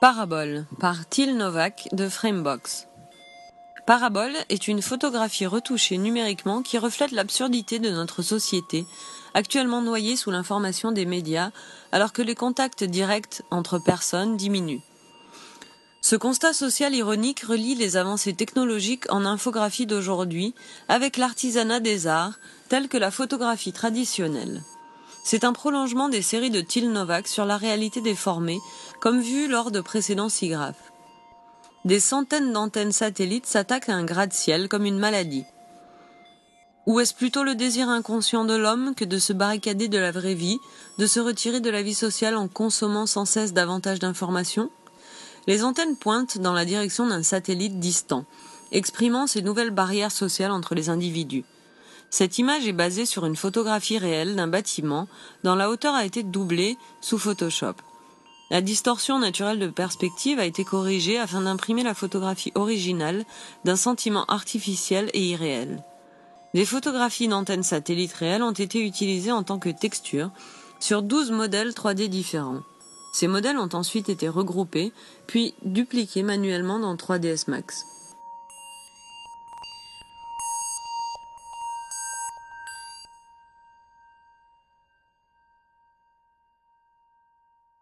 Parabole par Till Novak de Framebox. Parabole est une photographie retouchée numériquement qui reflète l'absurdité de notre société, actuellement noyée sous l'information des médias, alors que les contacts directs entre personnes diminuent. Ce constat social ironique relie les avancées technologiques en infographie d'aujourd'hui avec l'artisanat des arts, tel que la photographie traditionnelle. C'est un prolongement des séries de Till Novak sur la réalité déformée, comme vu lors de précédents sigraphes. Des centaines d'antennes satellites s'attaquent à un gratte-ciel comme une maladie. Ou est-ce plutôt le désir inconscient de l'homme que de se barricader de la vraie vie, de se retirer de la vie sociale en consommant sans cesse davantage d'informations? Les antennes pointent dans la direction d'un satellite distant, exprimant ces nouvelles barrières sociales entre les individus. Cette image est basée sur une photographie réelle d'un bâtiment dont la hauteur a été doublée sous Photoshop. La distorsion naturelle de perspective a été corrigée afin d'imprimer la photographie originale d'un sentiment artificiel et irréel. Des photographies d'antennes satellites réelles ont été utilisées en tant que texture sur 12 modèles 3D différents. Ces modèles ont ensuite été regroupés, puis dupliqués manuellement dans 3ds Max.